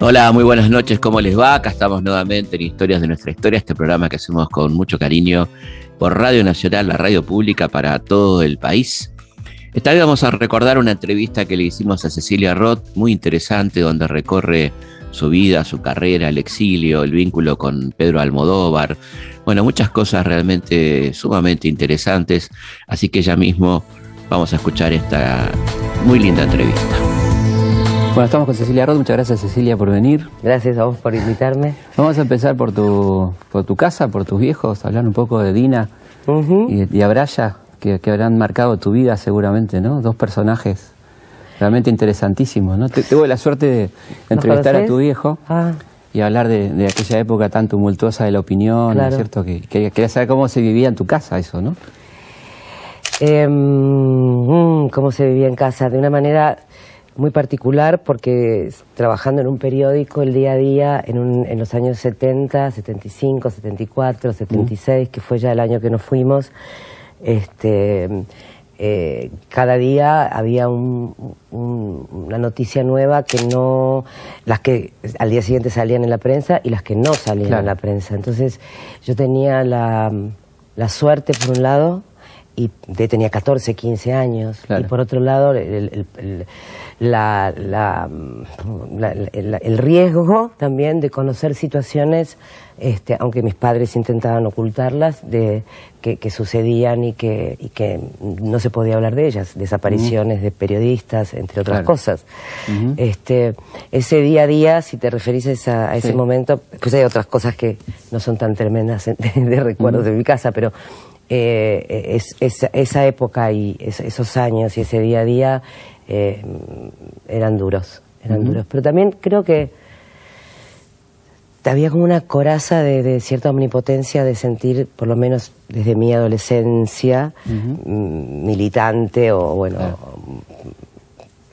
Hola, muy buenas noches, ¿cómo les va? Acá estamos nuevamente en Historias de nuestra historia, este programa que hacemos con mucho cariño por Radio Nacional, la radio pública para todo el país. Esta vez vamos a recordar una entrevista que le hicimos a Cecilia Roth, muy interesante, donde recorre su vida, su carrera, el exilio, el vínculo con Pedro Almodóvar. Bueno, muchas cosas realmente sumamente interesantes, así que ya mismo vamos a escuchar esta muy linda entrevista. Bueno, estamos con Cecilia Roth. Muchas gracias, Cecilia, por venir. Gracias a vos por invitarme. Vamos a empezar por tu, por tu casa, por tus viejos, hablar un poco de Dina y, y Abraya, que, que, habrán marcado tu vida seguramente, ¿no? Dos personajes realmente interesantísimos, ¿no? tuve la suerte de entrevistar a tu viejo ah. y hablar de, de, aquella época tan tumultuosa de la opinión, ¿no es cierto? Que, que, quería saber cómo se vivía en tu casa eso, ¿no? Eh, cómo se vivía en casa, de una manera muy particular porque trabajando en un periódico el día a día en, un, en los años 70, 75, 74, 76, que fue ya el año que nos fuimos, este, eh, cada día había un, un, una noticia nueva que no, las que al día siguiente salían en la prensa y las que no salían claro. en la prensa. Entonces yo tenía la, la suerte, por un lado, y tenía 14, 15 años, claro. y por otro lado el, el, el, la, la, la, el, riesgo también de conocer situaciones, este, aunque mis padres intentaban ocultarlas, de, que, que sucedían y que, y que, no se podía hablar de ellas, desapariciones uh -huh. de periodistas, entre otras claro. cosas. Uh -huh. este, ese día a día, si te referís a, a ese sí. momento, pues hay otras cosas que no son tan tremendas de, de recuerdos uh -huh. de mi casa, pero eh, es, es, esa época y es, esos años y ese día a día eh, eran duros, eran uh -huh. duros. Pero también creo que había como una coraza de, de, cierta omnipotencia de sentir, por lo menos desde mi adolescencia, uh -huh. militante o bueno,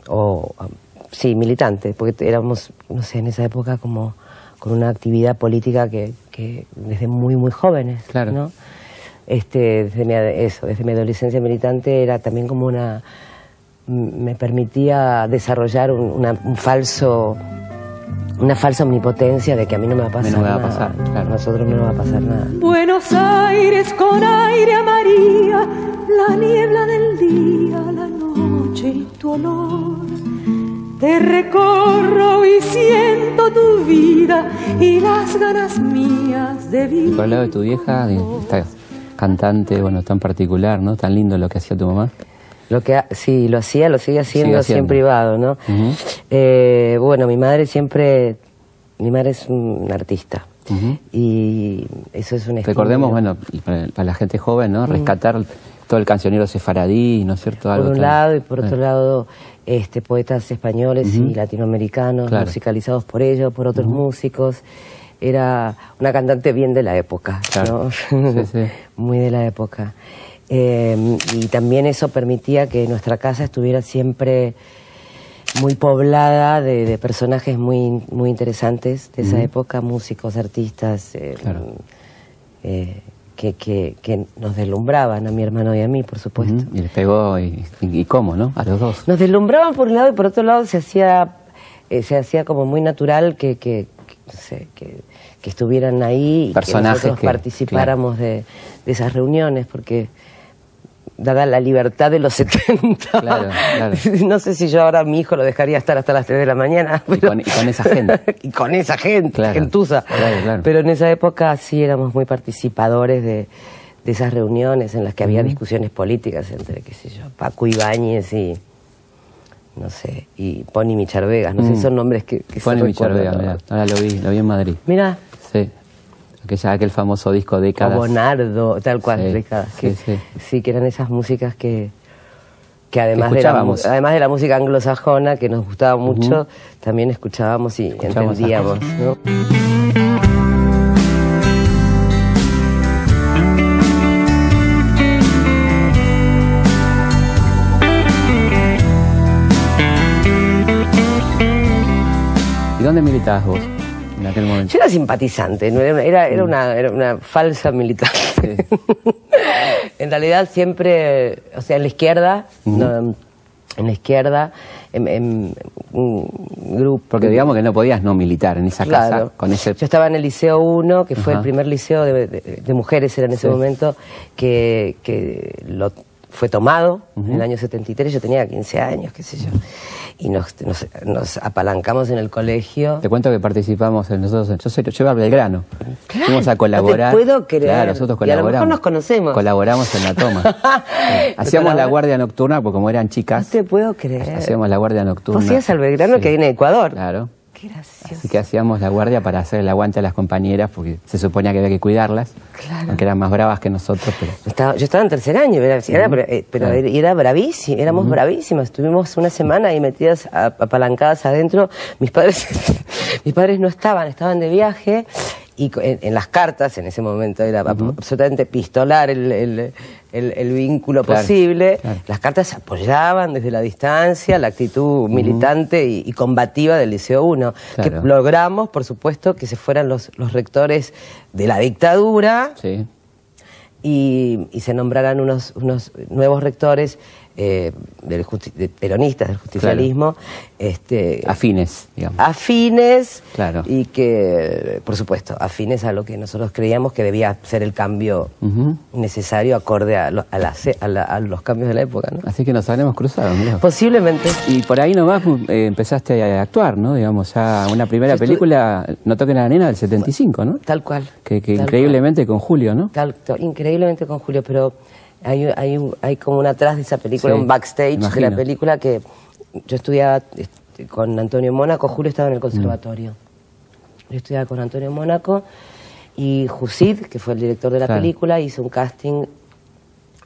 o sí, militante, porque éramos, no sé, en esa época como con una actividad política que, que desde muy, muy jóvenes, claro. ¿no? Este, desde mi, eso, desde mi adolescencia militante era también como una me permitía desarrollar un, una, un falso una falsa omnipotencia de que a mí no me va a pasar, no me va a pasar nada. Claro. A nosotros no nos va a pasar nada. Buenos Aires con aire a María, la niebla del día, la noche y tu olor. Te recorro y siento tu vida y las ganas mías de vivir. Por el lado de tu vieja, esta cantante, bueno, tan particular, ¿no? Tan lindo lo que hacía tu mamá. Lo que sí, lo hacía, lo sigue haciendo, sigue así en privado, ¿no? Uh -huh. eh, bueno, mi madre siempre, mi madre es un artista. Uh -huh. Y eso es un Recordemos, bueno, para, para, la gente joven, ¿no? Rescatar uh -huh. todo el cancionero sefaradí, ¿no es cierto? Algo por un lado y por otro lado, este, poetas españoles y latinoamericanos, claro. musicalizados por ellos, por otros músicos era una cantante bien de la época, claro. ¿no? sí, sí. muy de la época. Eh, y también eso permitía que nuestra casa estuviera siempre muy poblada de, de personajes muy, muy interesantes de esa mm. época, músicos, artistas, eh, claro. eh, que, que, que, nos deslumbraban a mi hermano y a mí, por supuesto. Mm. Y les pegó, y, y, cómo, ¿no? A los dos. Nos deslumbraban por un lado y por otro lado se hacía, eh, se hacía como muy natural que, que, no sé, que que estuvieran ahí Personajes y que nosotros que, participáramos claro. de, de, esas reuniones, porque dada la libertad de los 70, claro, claro. no sé si yo ahora a mi hijo lo dejaría estar hasta las 3 de la mañana. Pero... Y, con, y, con, esa gente. y con esa gente, gentuza. Pero en esa época sí éramos muy participadores de, de esas reuniones en las que había discusiones políticas entre, qué sé yo, Paco Ibáñez y no sé, y Pony Micharvegas, no mm. sé si son nombres que, que Pony Micharvegas, mira, ahora lo vi, lo vi en Madrid. Mira. Sí. Aquella, aquel famoso disco Décadas. O Bonardo, tal cual, sí, Décadas. Que, sí, sí. sí, que eran esas músicas que, que además, de la, además de la música anglosajona, que nos gustaba mucho, uh -huh. también escuchábamos y escuchábamos entendíamos. ¿no? Dónde militabas vos en aquel momento? Yo era simpatizante, no era, era, era, una, era una falsa militante. Sí. en realidad siempre, o sea, en la izquierda, no, en la izquierda, en, en un grupo. Porque digamos que no podías no militar en esa Claro. casa con ese. Yo estaba en el Liceo 1, que fue Ajá. el primer liceo de, de- de mujeres, era en ese Sí. momento, que, que lo fue tomado en el año 73, yo tenía 15 años, qué sé yo, y nos, nos, nos apalancamos en el colegio. Te cuento que participamos en nosotros, yo soy, yo iba a Belgrano. Claro, Fuimos a no te colaborar. puedo creer. Claro, nosotros Y a lo mejor colaboramos. nos conocemos. Colaboramos en la toma. Sí. Hacíamos la guardia nocturna, porque como eran No chicas, te puedo creer. hacíamos la guardia nocturna. Vos ibas al Belgrano Sí. que hay en Ecuador. Claro. Qué gracioso. Así que hacíamos la guardia para hacer el aguante a las compañeras, porque se suponía que había que cuidarlas, Claro. aunque eran más bravas que nosotros, pero Estaba- yo estaba en tercer año, era, era- pero, eh, pero Claro. era, era bravísimo, éramos bravísimas. Estuvimos una semana ahí metidas apalancadas adentro. Mis padres, mis padres no estaban, estaban de viaje y en, en las cartas, en ese momento era absolutamente pistolar el, el- el- el vínculo Claro, posible. claro. Las cartas apoyaban desde la distancia la actitud militante y, y combativa del Liceo 1, que Claro. logramos, por supuesto, que se fueran los, los rectores de la dictadura sí. y, y se nombraran unos, unos nuevos rectores eh, del de peronistas del justicialismo este, afines, digamos. afines Claro. y que, por supuesto, afines a lo que nosotros creíamos que debía ser el cambio necesario acorde a, lo- a la se- a la- a los cambios de la época. ¿no? Así que nos habremos cruzado. Posiblemente. Y por ahí nomás eh, empezaste a actuar, ¿no? Digamos, ya una primera Yo estuve- película, No toquen a la nena, del 75, ¿no? Tal cual. Que, que Tal increíblemente con Julio, ¿no? Tal- increíblemente con Julio, pero hay, hay, un- hay como una atrás de esa película, Sí, un backstage de imagino. la película que yo estudiaba este, con Antonio Mónaco, Julio estaba en el conservatorio. Mm. Yo estudiaba con Antonio Mónaco y Jusid, que fue el director de la Claro. película, hizo un casting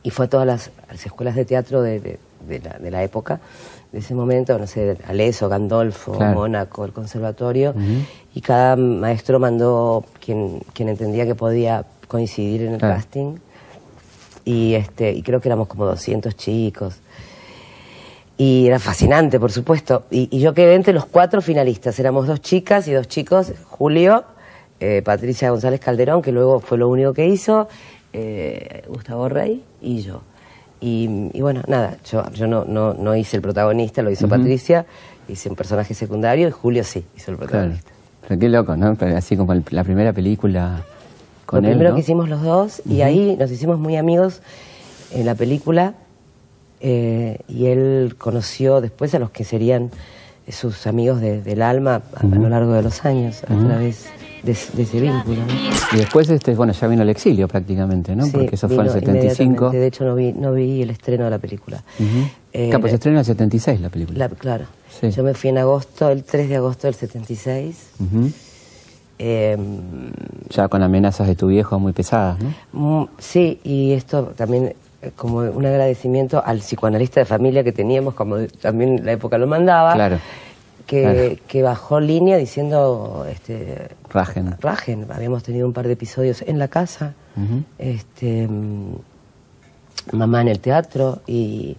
y fue a todas las, las escuelas de teatro de, de- de la, de la época, de ese momento, no sé, Aleso, Gandolfo, Claro. Mónaco, el conservatorio, y cada maestro mandó quien, quien entendía que podía coincidir en el Claro. casting. Y, este, y creo que éramos como 200 chicos. Y era fascinante, por supuesto. Y, y yo quedé entre los cuatro finalistas. Éramos dos chicas y dos chicos. Julio, eh, Patricia González Calderón, que luego fue lo único que hizo, eh, Gustavo Rey y yo. Y, y bueno, nada, yo, yo no, no, no hice el protagonista, lo hizo Patricia, hice un personaje secundario y Julio sí hizo el Claro. protagonista. Pero qué loco, ¿no? Pero así como el- la primera película con lo él, primero ¿no? que hicimos los dos y ahí nos hicimos muy amigos en la película eh, y él conoció después a los que serían sus amigos de- del alma a, a lo largo de los años a través de, ese- de ese vínculo. ¿no? Y después, este, bueno, ya vino el exilio prácticamente, ¿no? Sí, Porque eso fue en el vino 75. inmediatamente. De hecho, no vi, no vi el estreno de la película. Ujú. Eh, Claro, pues se estrena en el 76 la película. la- claro. Sí. Yo me fui en agosto, el 3 de agosto del 76. Ujú. Eh, Ya con amenazas de tu viejo muy pesadas, ¿no? Mm, Sí, y esto también eh, como un agradecimiento al psicoanalista de familia que teníamos, como también la época lo mandaba, Claro. que, Claro. que bajó línea diciendo, este, Rajen. rajen, habíamos tenido un par de episodios en la casa, este, mm, mamá en el teatro y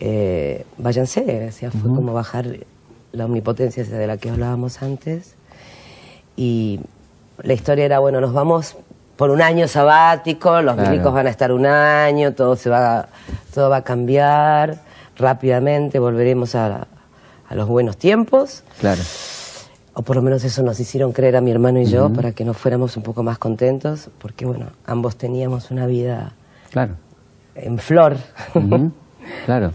eh, váyanse, o sea, fue como bajar la omnipotencia de la que hablábamos antes y la historia era, bueno, nos vamos por un año sabático, los Claro. milicos van a estar un año, todo se va, todo va a cambiar rápidamente, volveremos a, a los buenos tiempos, Claro. o por lo menos eso nos hicieron creer a mi hermano y yo, para que nos fuéramos un poco más contentos, porque bueno, ambos teníamos una vida Claro. en flor. Claro.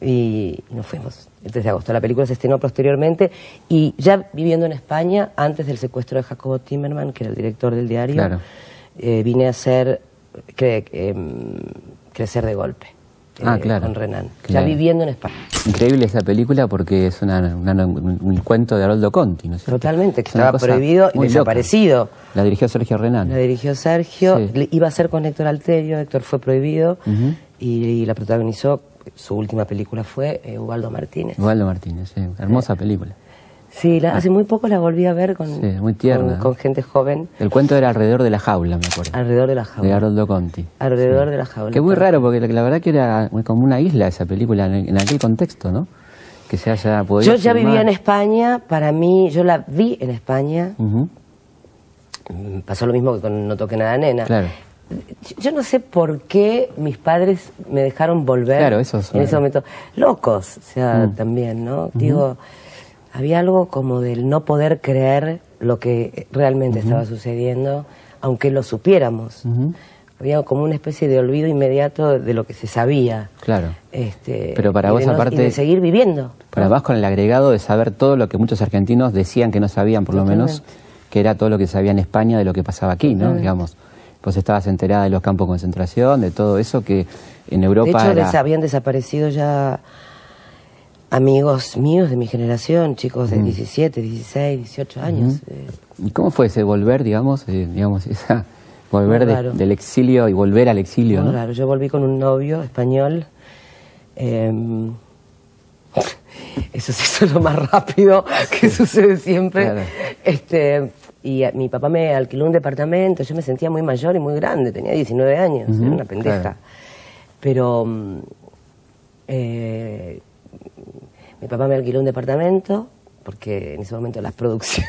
y nos fuimos. El 3 de agosto. La película se estrenó posteriormente y ya viviendo en España, antes del secuestro de Jacobo Timmerman, que era el director del diario, Claro. eh, vine a hacer cre- em, Crecer de Golpe. eh, Ah, claro. Con Renan. Ya viviendo en España. Increíble esa película porque es una, una- un, un cuento de Haroldo Conti, ¿no es cierto? Totalmente, que Es estaba prohibido y muy loca. desaparecido. La dirigió Sergio Renan. La dirigió Sergio, Sí. iba a ser con Héctor Alterio, Héctor fue prohibido y la protagonizó, su última película fue eh, Ubaldo Martínez. Ubaldo Martínez, sí. Hermosa película. Sí, la- hace muy poco la volví a ver con, Ah. Sí, muy tierna, con, ¿no? con gente joven El cuento era alrededor de la jaula, me acuerdo. alrededor de la De jaula. Haroldo Conti. Alrededor de la jaula. Que muy raro, porque la, la verdad que era como una isla esa película en, en aquel contexto, ¿no? Que se haya podido. Yo ya filmar. vivía en España, para mí, yo la vi en España, pasó lo mismo que con No toque nada nena. Claro. Yo no sé por qué mis padres me dejaron volver Claro, eso es en ese momento. Locos, o sea, Mm. también, ¿no? Digo, había algo como del no poder creer lo que realmente estaba sucediendo, aunque lo supiéramos. Había como una especie de olvido inmediato de lo que se sabía. Claro. Este, Pero para vos, no- aparte- de seguir viviendo. Pero además con el agregado de saber todo lo que muchos argentinos decían que no sabían, por lo menos, que era todo lo que sabía en España de lo que pasaba aquí, ¿no? Totalmente. Digamos, vos estabas enterada de los campos de concentración, de todo eso que en De Europa hecho, era... des- habían desaparecido ya amigos míos de mi generación, chicos Mm. de 17, 16, 18 años. eh, ¿Y cómo fue ese volver, digamos, eh, digamos, esa volver de- del exilio y volver al exilio, ¿no? raro. Yo volví con un novio español. eh, eso se hizo lo más rápido que sucede siempre. Claro. Este, y a- mi papá me alquiló un departamento. Yo me sentía muy mayor y muy grande. Tenía 19 años. Era una pendeja. claro. Pero mm, eh, mi papá me alquiló un departamento porque en ese momento la producción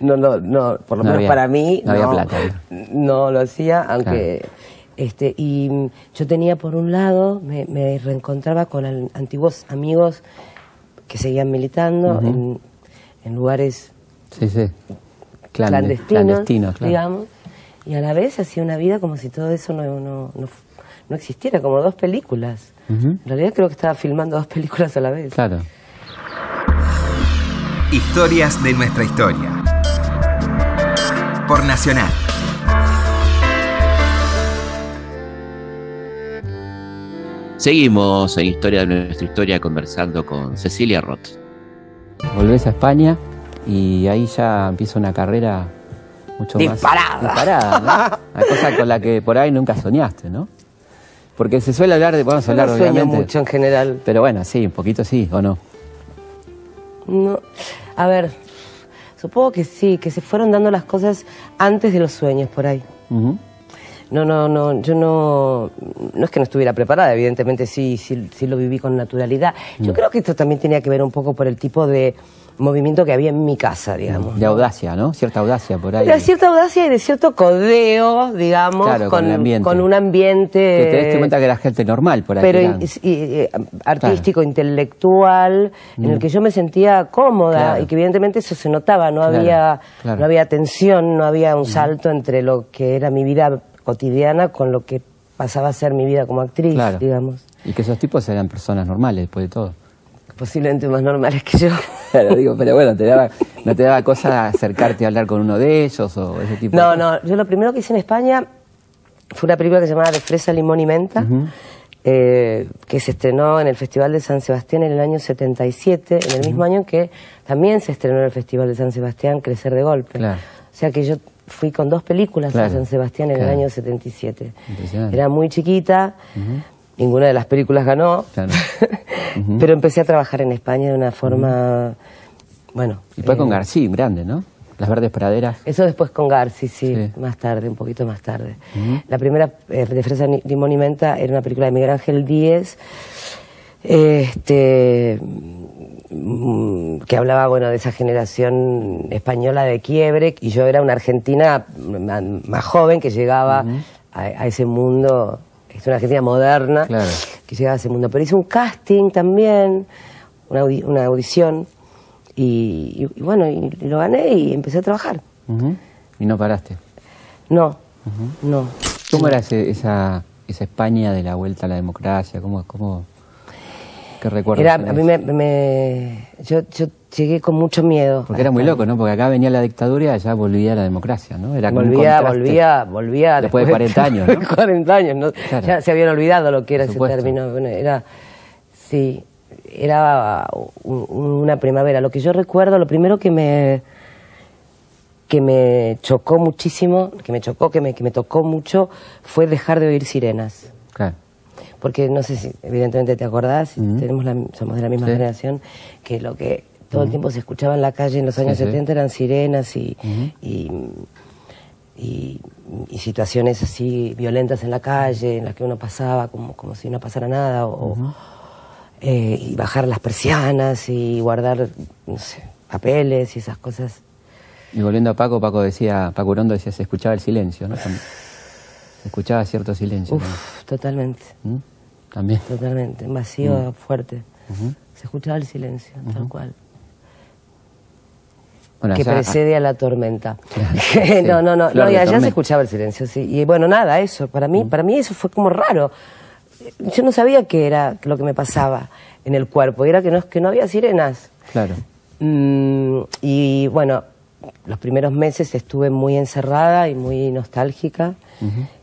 no, no, no, por lo No menos había- para mí no había plata. no lo hacía, aunque este y mm, yo tenía por un lado me, me reencontraba con antiguos amigos que seguían militando en, en lugares Sí, sí. Clande- clandestinos, clandestinos, claro. digamos, y a la vez hacía una vida como si todo eso no, no, no, no existiera, como dos películas. En realidad creo que estaba filmando dos películas a la vez. Claro. Historias de nuestra historia. Por Nacional. Seguimos en Historia de nuestra historia conversando con Cecilia Roth. Volvés a España y ahí ya empieza una carrera mucho Disparada. más disparada, ¿no? Una cosa con la que por ahí nunca soñaste, ¿no? Porque se suele hablar de, vamos a hablar no sueño obviamente, mucho en general. pero bueno, sí, un poquito sí, ¿o no? No. A ver, supongo que sí, que se fueron dando las cosas antes de los sueños por ahí. No, no, no, yo no, no es que no estuviera preparada, evidentemente sí, sí, sí lo viví con naturalidad. Mm. Yo creo que esto también tenía que ver un poco por el tipo de movimiento que había en mi casa, digamos. De audacia, ¿no? Cierta audacia por ahí. De cierta audacia y de cierto codeo, digamos, Claro, con el ambiente. con un ambiente... Que te diste cuenta que era gente normal por ahí. pero eran- y- y- artístico, intelectual, en el que yo me sentía cómoda Mm. Claro. y que evidentemente eso se notaba, no había. Mm. no había tensión, no había un salto entre lo que era mi vida cotidiana con lo que pasaba a ser mi vida como actriz, Claro. digamos, Y que esos tipos eran personas normales después de todo. Posiblemente más normales que yo. Claro, digo, pero bueno, te daba, ¿no te daba cosa acercarte a hablar con uno de ellos o ese tipo No, de cosas? no, yo lo primero que hice en España fue una película que se llamaba De Fresa, Limón y Menta, eh, que se estrenó en el Festival de San Sebastián en el año 77, en el mismo año en que también se estrenó en el Festival de San Sebastián Crecer de Golpe. Claro. O sea que yo fui con dos películas a Claro, San Sebastián en claro. el año 77. Impresionante. Era muy chiquita, ninguna de las películas ganó, Claro. pero empecé a trabajar en España de una forma, bueno... Y eh, con García, grande, ¿no? Las verdes praderas. eso después con Garci, sí, Sí. más tarde, un poquito más tarde. La primera, eh, de Fresa, Limón y Menta, era una película de Miguel Ángel Díez, este, mm, que hablaba, bueno, de esa generación española de quiebre, y yo era una argentina ma- más joven que llegaba a, a ese mundo, es una argentina moderna, Claro. que llegaba a ese mundo. Pero hice un casting también, una, audi- una audición, y, y- y bueno, y lo gané y empecé a trabajar. Y no paraste. No, no. ¿Cómo era ese- esa, esa España de la vuelta a la democracia? ¿Cómo, cómo, ¿Qué recuerdos Era, a mí me, me- yo, yo llegué con mucho miedo. Porque era muy loco, ¿no? Porque acá venía la dictadura y allá volvía la democracia, ¿no? Era Volvía, volvía, volvía. Después de 40 años, ¿no? 40 años, ¿no? Claro. Ya se habían olvidado lo que era ese término. Bueno, era, sí, era un- una primavera. Lo que yo recuerdo, lo primero que me que me chocó muchísimo, que me chocó, que me, que me tocó mucho, fue dejar de oír sirenas. Porque no sé si evidentemente te acordás, tenemos la- somos de la misma Sí. generación, que lo que todo el tiempo se escuchaba en la calle en los años Sí, sí. 70 eran sirenas y, Ujú. y, y- y situaciones así violentas en la calle, en las que uno pasaba como, como si no pasara nada, o, eh, y bajar las persianas y guardar, no sé, papeles y esas cosas. Y volviendo a Paco, Paco decía, Paco Urondo decía, se escuchaba el silencio, ¿no? También. Escuchaba cierto silencio. Uf, totalmente, ¿Mm? También. totalmente. Vacío Mm. fuerte. Se escuchaba el silencio, tal cual. Bueno, que allá- precede a la tormenta. Sí. no, no, no, no, y allá se escuchaba el silencio, sí. Y bueno, nada, eso, para mí, para mí eso fue como raro. Yo no sabía qué era lo que me pasaba en el cuerpo, y era que no, que no había sirenas. Claro. Mm, y bueno, los primeros meses estuve muy encerrada y muy nostálgica.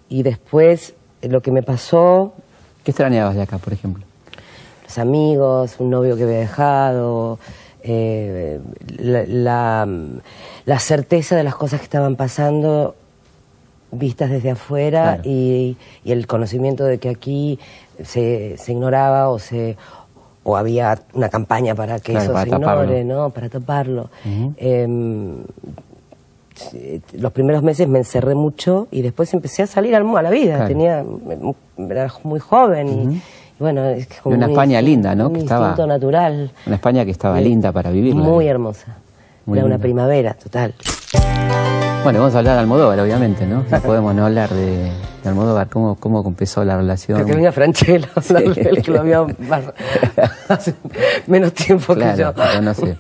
Y después eh, lo que me pasó, ¿Qué extrañabas de acá, por ejemplo? los amigos, un novio que había dejado, eh, la, la, la certeza de las cosas que estaban pasando vistas desde afuera Claro. y, y el conocimiento de que aquí se, se ignoraba o se o había una campaña para que Claro, eso para se ignore. ¿no? Para taparlo. Sí, los primeros meses me encerré mucho y después empecé a salir a la vida. Claro. Tenía, era muy joven y, y bueno, es que como Y una un España linda, ¿no? Un Que estaba- natural. Una España que estaba Eh, linda para vivirla. Muy hermosa. Muy era una linda. primavera, total. Bueno, vamos a hablar de Almodóvar, obviamente, ¿no? No podemos no hablar de, de Almodóvar. ¿Cómo, ¿Cómo empezó la relación? Creo que venga Franchella, Sí. el que lo había más- hace menos tiempo Claro, que yo. yo no sé.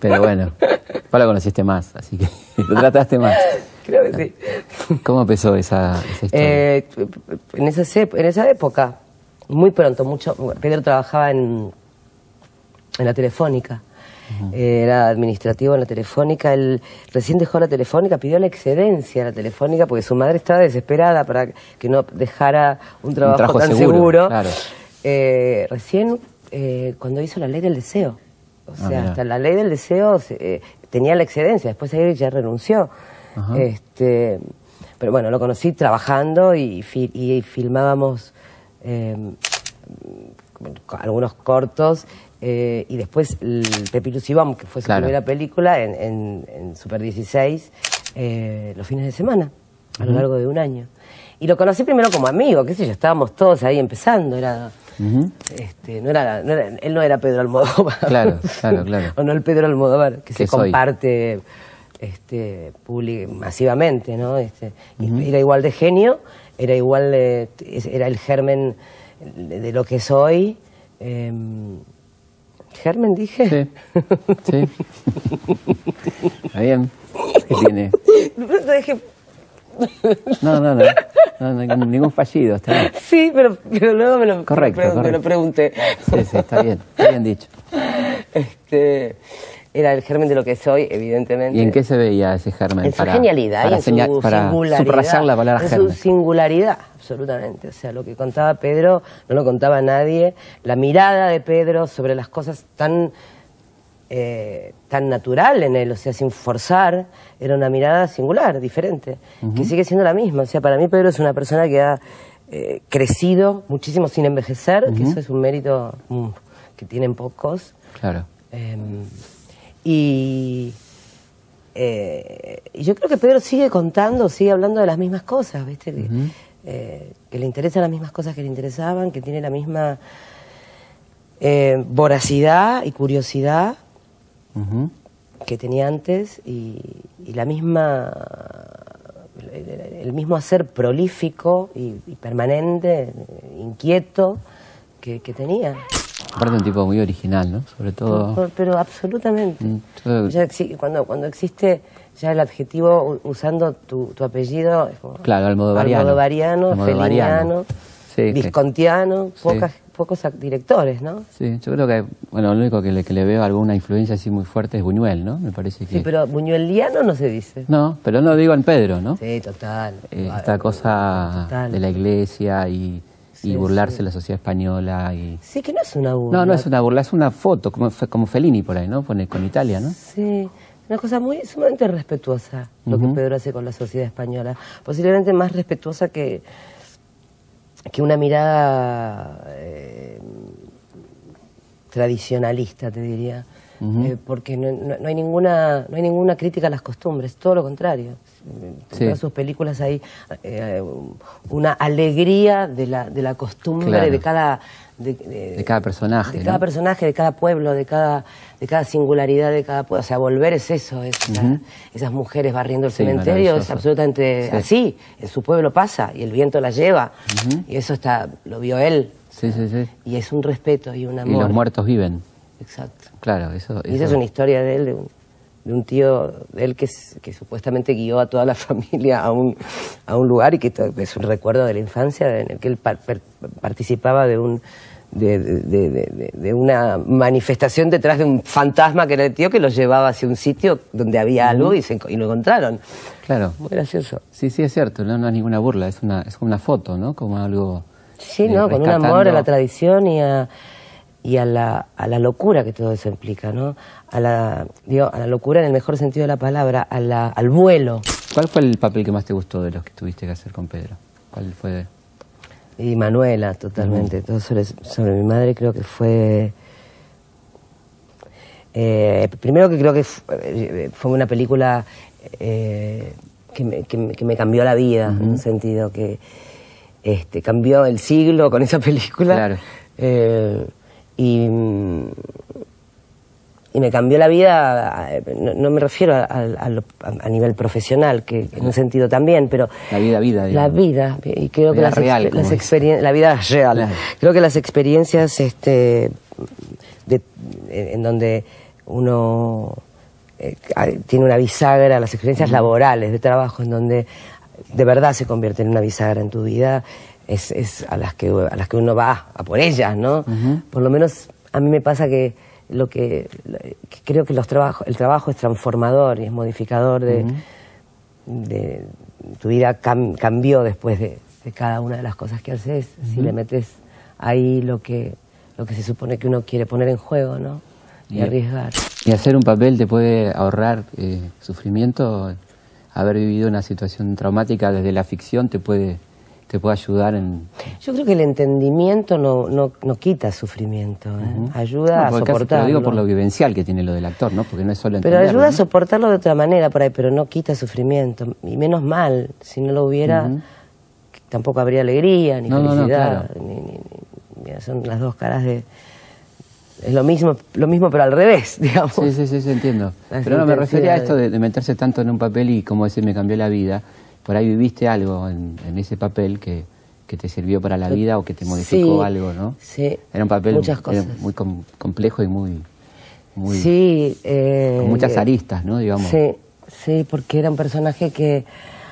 Pero bueno, vos la conociste más, así que lo trataste más. Creo que sí. ¿Cómo empezó esa, esa historia? Eh, en, esa, en esa época, muy pronto, mucho. Pedro trabajaba en, en la telefónica. Eh, Era administrativo en la telefónica. Él recién dejó la telefónica, pidió la excedencia a la telefónica porque su madre estaba desesperada para que no dejara un trabajo, tan seguro, seguro. claro. Eh, recién eh, cuando hizo la ley del deseo. O Ah, sea, hasta la ley del deseo se- eh, tenía la excedencia, después ahí ya renunció. Ajá. Este, pero bueno, lo conocí trabajando y, y filmábamos eh, algunos cortos eh, y después el Pepilus y Bom, que fue su Claro. primera película en, en- en Super 16, eh, los fines de semana, a lo largo de un año. Y lo conocí primero como amigo, qué sé yo, estábamos todos ahí empezando, era... Este, no era, no era- él no era Pedro Almodóvar. Claro, claro, claro. o no el Pedro Almodóvar, que se comparte este, masivamente, ¿no? Este, Era igual de genio, era igual de, era el germen de, lo que soy. em, ¿Germen dije? Sí. Sí. Está bien. ¿Qué tiene? De pronto dije, No, no, no. No, no, ningún fallido, está bien. sí, pero, pero luego me lo, Correcto, me lo correcto. pregunté. Sí, sí, está bien. Está bien dicho. Este, era el germen de lo que soy, evidentemente. ¿Y en qué se veía ese germen? En su genialidad para y en señal- su para singularidad. subrayar la palabra en germen. su singularidad, absolutamente. O sea, lo que contaba Pedro no lo contaba nadie. La mirada de Pedro sobre las cosas tan, eh, tan natural en él, o sea, sin forzar, era una mirada singular, diferente, que sigue siendo la misma. O sea, para mí Pedro es una persona que ha eh, crecido muchísimo sin envejecer, que eso es un mérito mm, que tienen pocos. Claro. Eh, y, eh, y yo creo que Pedro sigue contando, sigue hablando de las mismas cosas, ¿viste? Que, eh, que le interesan las mismas cosas que le interesaban, que tiene la misma eh, voracidad y curiosidad Que tenía antes y, y la misma el, el mismo hacer prolífico y, y permanente, inquieto que, que tenía. Aparte un tipo muy original, ¿no? Sobre todo... Pero, pero absolutamente. Mm, Ya cuando, cuando existe ya el adjetivo usando tu, tu apellido, es como Claro, almodovariano. almodovariano, Almodovariano. feliniano, Sí, viscontiano, Sí. pocas- pocos directores, ¿no? Sí, yo creo que, bueno, lo único que le, que le veo alguna influencia así muy fuerte es Buñuel, ¿no? Me parece que... Sí, pero buñueliano no se dice. No, pero no digo en Pedro, ¿no? Sí, total. Eh, esta cosa total. de la iglesia y, burlarse sí. de la sociedad española y... Sí, que no es una burla. No, no es una burla, es una foto, como, como Fellini por ahí, ¿no? Pone con Italia, ¿no? Sí, una cosa muy sumamente respetuosa lo que Pedro hace con la sociedad española. Posiblemente más respetuosa que, que una mirada eh, tradicionalista, te diría. eh, porque no, no- no hay ninguna, no hay ninguna crítica a las costumbres, todo lo contrario. En Sí. todas sus películas hay eh, una alegría de la, de la costumbre Claro. de cada... De, de- De cada personaje, de cada ¿no? personaje, de cada pueblo, de cada, de cada singularidad de cada pueblo. O sea, volver es eso, es esas mujeres barriendo el Sí, cementerio, es absolutamente Sí. así. En su pueblo pasa y el viento la lleva. Y eso está, lo vio él. Sí, sí, sí. Y es un respeto y un Y amor. los muertos viven. Exacto. Claro, eso. Y esa es una historia de él, de un, de un tío de él que, que supuestamente guió a toda la familia a un, a un lugar y que es un recuerdo de la infancia en el que él par- per- participaba de un de, de- de- de- una manifestación detrás de un fantasma que era el tío que los llevaba hacia un sitio donde había algo y, se, y lo encontraron. Claro. Muy gracioso. Sí, sí, es cierto, no, no es ninguna burla, es una, es como una foto, ¿no? Como algo. Sí, ¿no? Con un amor a la tradición y a, y a la, a la locura que todo eso implica, ¿no? A la, digo, a la locura en el mejor sentido de la palabra, a la, al vuelo. ¿Cuál fue el papel que más te gustó de los que tuviste que hacer con Pedro? ¿Cuál fue? Y Manuela, totalmente. Todo sobre, sobre mi madre creo que fue... eh, primero que creo que eh, fue una película eh, que, me, que me- que me cambió la vida, en un sentido que este, cambió el siglo con esa película. Claro. Eh, y, y me cambió la vida, no, no me refiero a, a- a lo- a- nivel profesional, que en un sentido también, pero La vida, vida, la digamos. vida, y creo que Vida las, real, como las experien- la vida real. Claro. Creo que las experiencias este, de- en donde uno eh, tiene una bisagra, las experiencias laborales de trabajo, en donde de verdad se convierte en una bisagra en tu vida, es, es a, las que, a las que uno va a por ellas, ¿no? Por lo menos a mí me pasa que lo que, que creo que los trabajos, el trabajo es transformador y es modificador de, de- tu vida cam- cambió después de, de cada una de las cosas que haces si le metes ahí lo que lo que se supone que uno quiere poner en juego no y Bien. arriesgar ¿Y hacer un papel te puede ahorrar eh, sufrimiento? Haber vivido una situación traumática desde la ficción te puede, te puede ayudar en... yo creo que el entendimiento no, no, no quita sufrimiento ¿eh? ayuda No, a soportarlo Lo digo por lo vivencial que tiene lo del actor, ¿no? Porque no es solo pero ayuda a soportarlo de otra manera por ahí pero no quita sufrimiento y menos mal si no lo hubiera tampoco habría alegría ni felicidad claro. ni- ni- son las dos caras de es lo mismo lo mismo pero al revés digamos Sí, sí, sí, sí, entiendo. Las Pero no, me refería a esto de, de meterse tanto en un papel y, como decir, me cambió la vida. Por ahí viviste algo en, en ese papel que, que te sirvió para la vida o que te modificó Sí, algo, ¿no? sí, Era un papel muchas era cosas. muy com- complejo y muy... muy sí eh, con muchas aristas, ¿no? Digamos. Sí, sí, porque era un personaje que,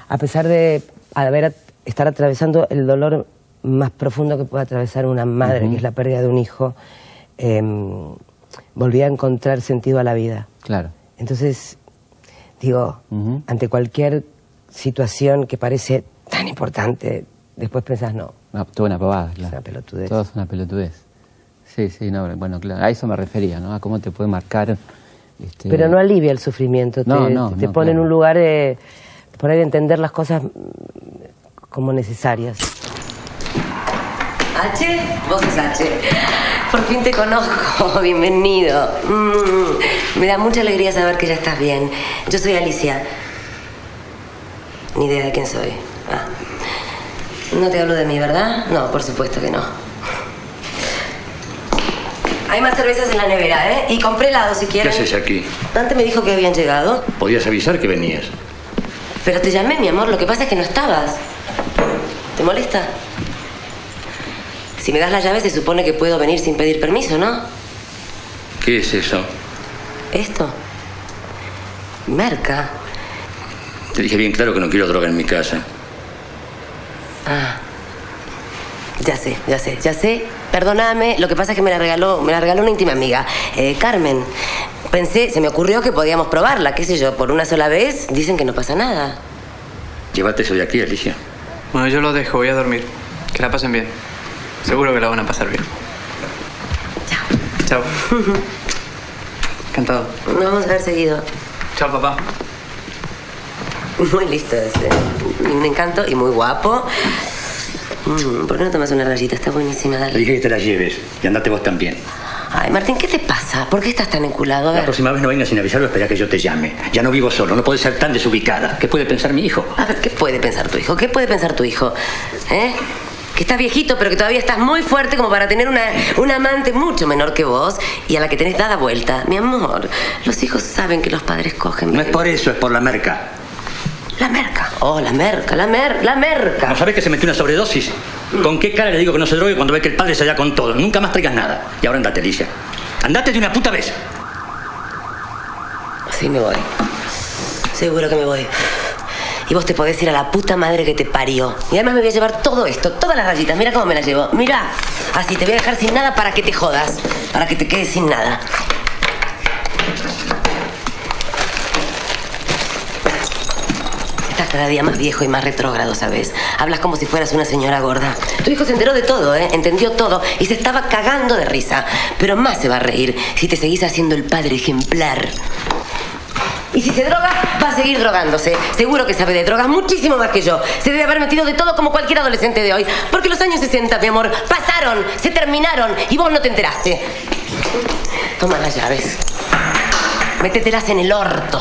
a pesar de haber, estar atravesando el dolor más profundo que puede atravesar una madre, que es la pérdida de un hijo, em, volvía a encontrar sentido a la vida. Claro. Entonces, digo, ante cualquier situación que parece tan importante, después pensás, no, Una, toda una pavada, claro. una pelotudez. Todo es una pelotudez. Sí, sí, no, bueno, claro. A eso me refería, ¿no? A cómo te puede marcar... este, Pero no alivia el sufrimiento, No, te, no, te no, pone en claro. un lugar de, por ahí de entender las cosas como necesarias. H, vos es H. Por fin te conozco, bienvenido. Mm, me da mucha alegría saber que ya estás bien. Yo soy Alicia. Ni idea de quién soy. Ah. No te hablo de mí, ¿verdad? No, por supuesto que no. Hay más cervezas en la nevera, ¿eh? Y compré helado si ¿Qué quieres. haces aquí? Dante me dijo que habían llegado. Podías avisar que venías. Pero te llamé, mi amor. Lo que pasa es que no estabas. ¿Te molesta? Si me das la llave, se supone que puedo venir sin pedir permiso, ¿no? ¿Qué es eso? ¿Esto? Merca. Te dije bien claro que no quiero droga en mi casa. Ah. Ya sé, ya sé, ya sé. Perdóname, lo que pasa es que me la regaló, me la regaló una íntima amiga, eh, Carmen. Pensé, se me ocurrió que podíamos probarla, qué sé yo, por una sola vez. Dicen que no pasa nada. Llévate eso de aquí, Alicia. Bueno, yo lo dejo, voy a dormir. Que la pasen bien. Seguro que la van a pasar bien. Chao. Chao. Encantado. Nos vamos a ver seguido. Chao, papá. Muy listo ese. Un encanto y muy guapo. Mm, ¿Por qué no tomas una rayita? Está buenísima, dale. dije que te la lleves. Y andate vos también. Ay, Martín, ¿qué te pasa? ¿Por qué estás tan enculado? A La próxima vez no vengas sin avisar o espera que yo te llame. Ya no vivo solo, no puedes ser tan desubicada. ¿Qué puede pensar mi hijo? A ver, ¿qué puede pensar tu hijo? ¿Qué puede pensar tu hijo? ¿Eh? Que estás viejito, pero que todavía estás muy fuerte como para tener una, una amante mucho menor que vos y a la que tenés dada vuelta. Mi amor, los hijos saben que los padres cogen. No es por eso, es por la merca. La merca. Oh, la merca, la mer, la merca. ¿No sabes que se metió una sobredosis? ¿Con qué cara le digo que no se drogue cuando ve que el padre se da con todo? Nunca más traigas nada. Y ahora andate, Alicia. Andate de una puta vez. Sí, me voy. Seguro que me voy. Y vos te podés ir a la puta madre que te parió. Y además me voy a llevar todo esto, todas las rayitas. Mira cómo me las llevo. Mira. Así te voy a dejar sin nada para que te jodas. Para que te quedes sin nada. Cada día más viejo y más retrógrado, ¿sabes? Hablas como si fueras una señora gorda. Tu hijo se enteró de todo, ¿eh? Entendió todo y se estaba cagando de risa. Pero más se va a reír si te seguís haciendo el padre ejemplar. Y si se droga, va a seguir drogándose. Seguro que sabe de drogas muchísimo más que yo. Se debe haber metido de todo como cualquier adolescente de hoy. Porque los años 60, mi amor, pasaron, se terminaron y vos no te enteraste. Toma las llaves. Métetelas en el orto.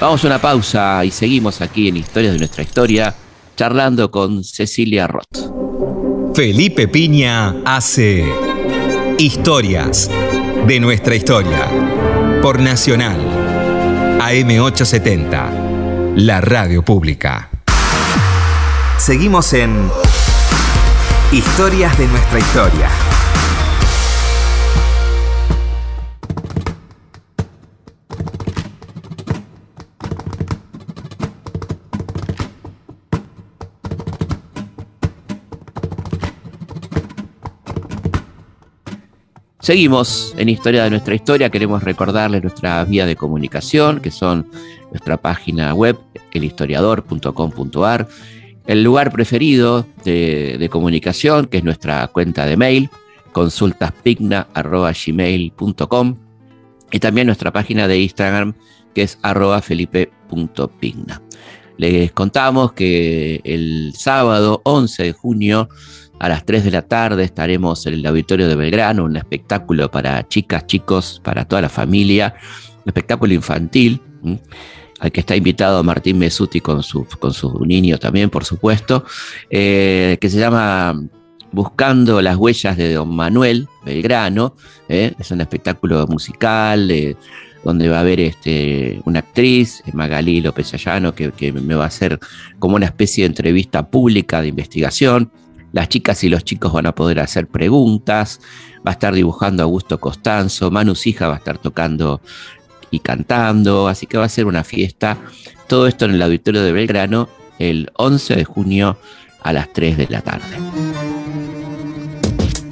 Vamos a una pausa y seguimos aquí en Historias de nuestra historia, charlando con Cecilia Roth. Felipe Piña hace Historias de nuestra historia por Nacional AM870, la radio pública. Seguimos en Historias de nuestra historia. Seguimos en Historia de nuestra historia. Queremos recordarles nuestra vía de comunicación, que son nuestra página web, elhistoriador.com.ar, el lugar preferido de, comunicación, que es nuestra cuenta de mail, consultaspigna.gmail.com, y también nuestra página de Instagram, que es felipe.pigna. Les contamos que el sábado 11 de junio a las 3 de la tarde estaremos en el Auditorio de Belgrano, un espectáculo para chicas, chicos, para toda la familia, un espectáculo infantil, al que está invitado Martín Mesuti con su, con su niño también, por supuesto, eh, que se llama Buscando las huellas de Don Manuel Belgrano. ¿eh? Es un espectáculo musical. eh, donde va a haber este, una actriz, Magalí López Ayano, que me va a hacer como una especie de entrevista pública de investigación. Las chicas y los chicos van a poder hacer preguntas, va a estar dibujando Augusto Costanzo, Manu Sija va a estar tocando y cantando, así que va a ser una fiesta. Todo esto en el auditorio de Belgrano el 11 de junio a las 3 de la tarde.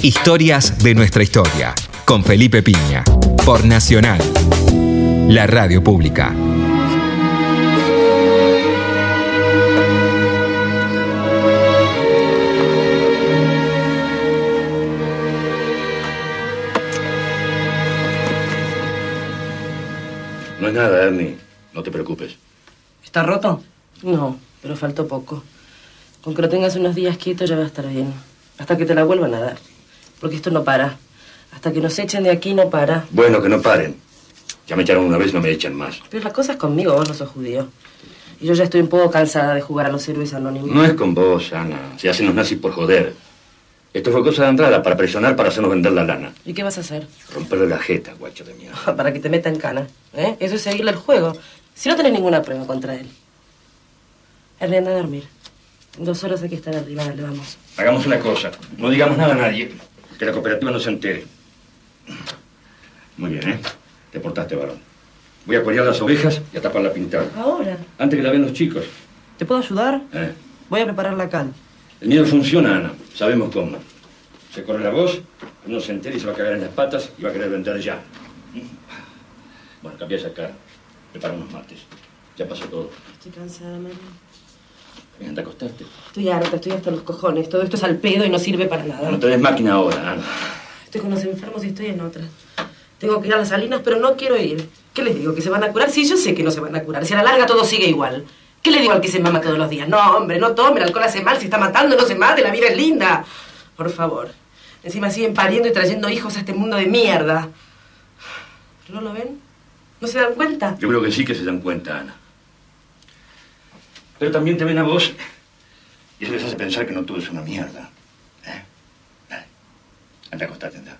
Historias de nuestra historia con Felipe Piña por Nacional, la radio pública. No es nada, Ernie. No te preocupes. ¿Está roto? No, pero faltó poco. Con que lo tengas unos días quieto ya va a estar bien. Hasta que te la vuelvan a dar. Porque esto no para. Hasta que nos echen de aquí no para. Bueno, que no paren. Ya me echaron una vez, no me echan más. Pero la cosa es conmigo, vos no sos judío. Y yo ya estoy un poco cansada de jugar a los héroes anónimos. No es con vos, Ana. Se hacen los nazis por joder. Esto fue cosa de Andrada para presionar para hacernos vender la lana. ¿Y qué vas a hacer? Romperle la jeta, guacho de mierda. Para que te meta en cana. ¿eh? Eso es seguirle el juego. Si no tenés ninguna prueba contra él. Anda a dormir. Dos horas hay que estar arriba, dale, vamos. Hagamos una cosa. No digamos nada a nadie. Que la cooperativa no se entere. Muy bien, ¿eh? Te portaste, varón. Voy a corear las ovejas y a tapar la pintada. Ahora. Antes que la vean los chicos. ¿Te puedo ayudar? ¿eh? Voy a preparar la cal. El miedo funciona, Ana. Sabemos cómo. Se corre la voz, uno se entera y se va a cagar en las patas y va a querer vender ya. Bueno, cambia esa cara. Prepara unos mates. Ya pasó todo. Estoy cansada, María. Anda a acostarte. Estoy harta, estoy hasta los cojones. Todo esto es al pedo y no sirve para nada. No tenés máquina ahora, Ana. Estoy con los enfermos y estoy en otra. Tengo que ir a las salinas, pero no quiero ir. ¿Qué les digo? ¿Que se van a curar? Sí, yo sé que no se van a curar. Si a la larga todo sigue igual. ¿Qué le digo al que se mama todos los días? No, hombre, no tome, el alcohol hace mal, se está matando, no se mate, la vida es linda. Por favor. Encima siguen pariendo y trayendo hijos a este mundo de mierda. ¿No lo ven? ¿No se dan cuenta? Yo creo que sí que se dan cuenta, Ana. Pero también te ven a vos y eso les hace pensar que no todo es una mierda. ¿Eh? Dale. Anda a acostarte, anda.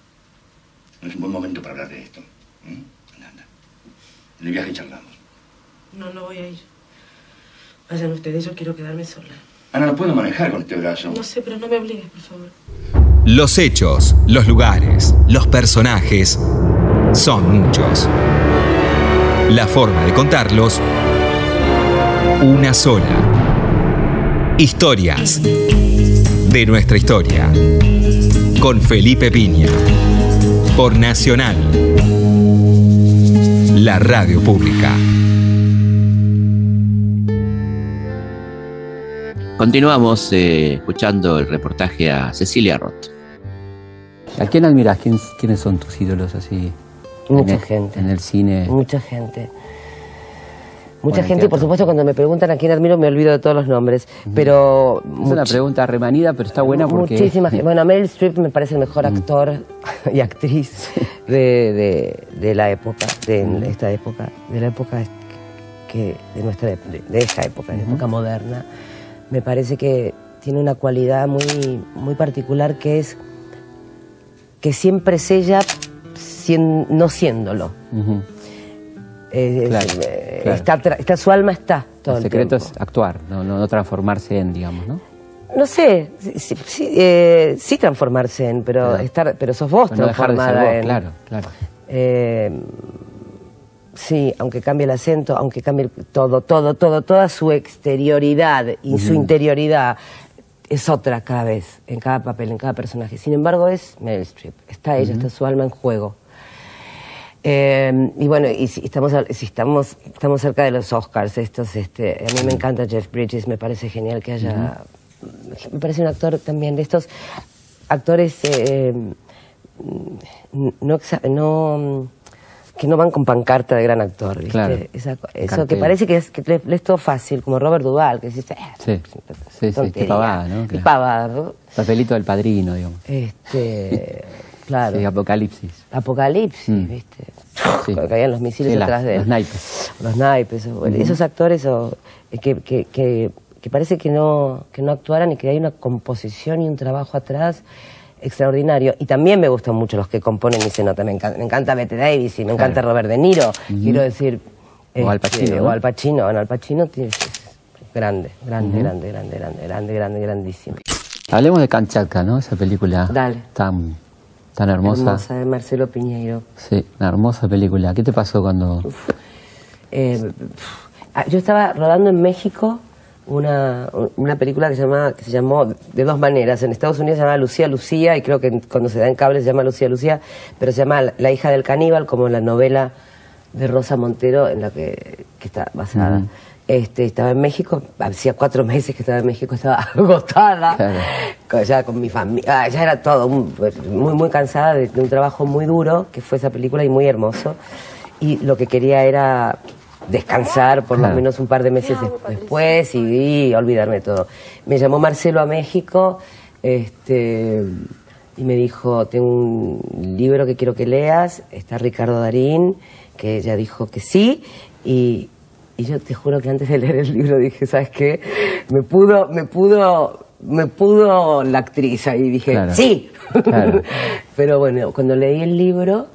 No es un buen momento para hablar de esto. ¿Mm? Anda, anda. En el viaje charlamos. No, no voy a ir. Vayan ustedes, yo quiero quedarme sola. Ana, no puedo manejar con este brazo. No sé, pero no me obligues, por favor. Los hechos, los lugares, los personajes son muchos. La forma de contarlos, una sola. Historias de nuestra historia. Con Felipe Piña. Por Nacional. La radio pública. Continuamos eh, escuchando el reportaje a Cecilia Roth. ¿A quién admiras? ¿Quién- ¿Quiénes son tus ídolos así? Mucha en el- gente. En el cine. Mucha gente. Mucha Bueno, gente, y por supuesto, cuando me preguntan a quién admiro, me olvido de todos los nombres. Pero. Es una pregunta remanida, pero está buena porque... Muchísima gente. Bueno, Meryl Streep me parece el mejor actor y actriz de, de- de la época, de esta época, de la época que, de nuestra ep- de, de esta época, de la época moderna. Me parece que tiene una cualidad muy, muy particular que es que siempre es ella sien- no siéndolo. Ujú. Eh, Claro, eh, claro. Está, está- su alma está todo El secreto es actuar, no, no, no transformarse en, digamos, ¿no? No sé, sí, eh, sí transformarse en, pero Claro. estar, pero sos vos Pero no dejar de ser transformada vos, en. claro, claro. Sí, aunque cambie el acento, aunque cambie todo, todo, todo, toda su exterioridad y su interioridad es otra cada vez, en cada papel, en cada personaje. Sin embargo, es Meryl Streep. Está ella, está su alma en juego. Eh, y bueno, y si estamos, si estamos, estamos cerca de los Oscars, estos, este, a mí me encanta Jeff Bridges, me parece genial que haya, me parece un actor también de estos actores eh, mm, no, no que no van con pancarta de gran actor, ¿viste? Claro. Esa eso que parece que es, que le, le es todo fácil, como Robert Duvall, que dice, eh, Sí, sí, sí, qué pavada, ¿no? qué pavada, ¿no? Papelito del padrino, digamos. Este, claro. Sí, apocalipsis. Apocalipsis, Mm. ¿viste? Sí. Cuando caían los misiles Sí, atrás de él. los naipes. Los naipes. Esos actores o, eh, que, que, que, que parece que no, que no actuaran y que hay una composición y un trabajo atrás extraordinario. Y también me gustan mucho los que componen y se nota. Me encanta, me encanta Bette Davis y me encanta Robert De Niro. Quiero decir... O Al este, Pacino, ¿no? O Al Pacino. Bueno, Al Pacino tiene- es grande, grande, grande, grande, grande, grande, grande, grandísimo. Hablemos de Kanchatka, ¿no? Esa película Dale. tan, tan hermosa. Hermosa de Marcelo Piñeiro. Sí, una hermosa película. ¿Qué te pasó cuando...? Eh, ah, yo estaba rodando en México una, una película que se, llama, que se llamó de dos maneras. En Estados Unidos se llama Lucía Lucía y creo que cuando se da en cable se llama Lucía Lucía, pero se llama La hija del caníbal como la novela de Rosa Montero en la que, que está basada. Este, estaba en México, hacía cuatro meses que estaba en México, estaba agotada, Claro. con- ya con mi familia, ah, ya era todo, un- muy, muy cansada de, de un trabajo muy duro, que fue esa película y muy hermoso. Y lo que quería era descansar por lo menos un par de meses des- después y, y olvidarme de todo. Me llamó Marcelo a México este, y me dijo, tengo un libro que quiero que leas, está Ricardo Darín, que ella dijo que sí, y, y yo te juro que antes de leer el libro dije, ¿sabes qué? Me pudo, me pudo, me pudo la actriz ahí, dije, Claro. sí. Claro. Pero bueno, cuando leí el libro,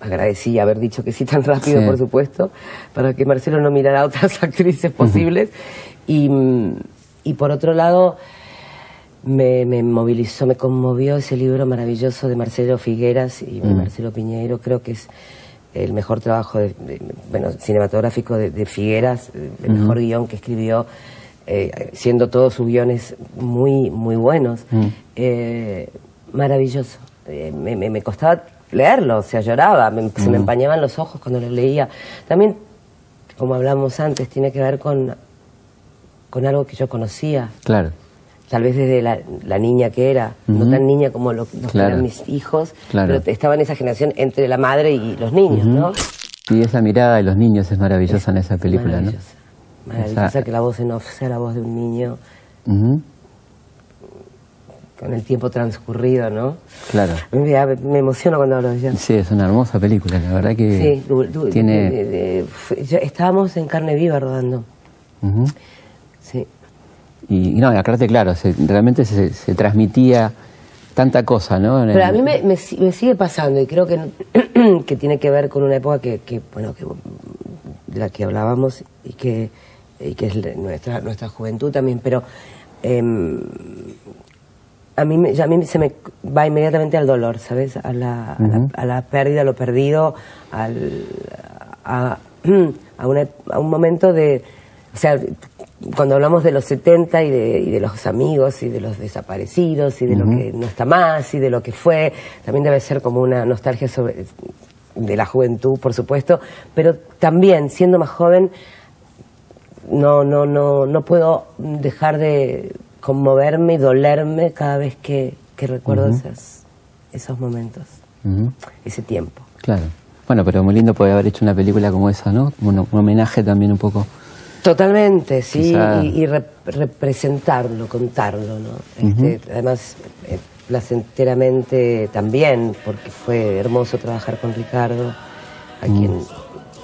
agradecí haber dicho que sí tan rápido, Sí. por supuesto, para que Marcelo no mirara a otras actrices posibles. y, y por otro lado, me, me movilizó, me conmovió ese libro maravilloso de Marcelo Figueras y Mm. Marcelo Piñeiro. Creo que es el mejor trabajo de- de- bueno, cinematográfico de, de Figueras, el mejor guion que escribió, eh, siendo todos sus guiones muy, muy buenos. Mm. Eh, maravilloso. Eh, me, me- me costaba leerlo, o sea, lloraba, me- se me empañaban los ojos cuando lo leía. También, como hablamos antes, tiene que ver con, con algo que yo conocía, Claro. tal vez desde la, la niña que era, no tan niña como lo, los que Claro. eran mis hijos, Claro. pero estaba en esa generación entre la madre y los niños, ¿no? Y esa mirada de los niños es maravillosa en esa película, ¿no? Maravillosa, maravillosa que la voz en off sea la voz de un niño con el tiempo transcurrido, ¿no? Claro. Me, me emociono cuando hablo de ella. Sí, es una hermosa película, la verdad que sí, tiene... estábamos en carne viva rodando. Sí. Y, no, acá claro, realmente se, transmitía tanta cosa, ¿no? Pero a mí me, sigue pasando y creo que, que tiene que ver con una época que, que bueno, que, de la que hablábamos y que, y que es nuestra, nuestra juventud también, pero em, a mí, a mí se me va inmediatamente al dolor, ¿sabes? A la, a, la, pérdida, a lo perdido, al, a, a, un momento de... O sea, cuando hablamos de los 70 y de, y de los amigos y de los desaparecidos y de lo que no está más y de lo que fue, también debe ser como una nostalgia sobre, de la juventud, por supuesto, pero también, siendo más joven, no, no, no, no puedo dejar de conmoverme y dolerme cada vez que, recuerdo esos, esos momentos, ese tiempo. Claro. Bueno, pero muy lindo poder haber hecho una película como esa, ¿no? Un, homenaje también un poco. Totalmente, sí, y, representarlo, contarlo, ¿no? Este, además, eh, placenteramente también, porque fue hermoso trabajar con Ricardo, a quien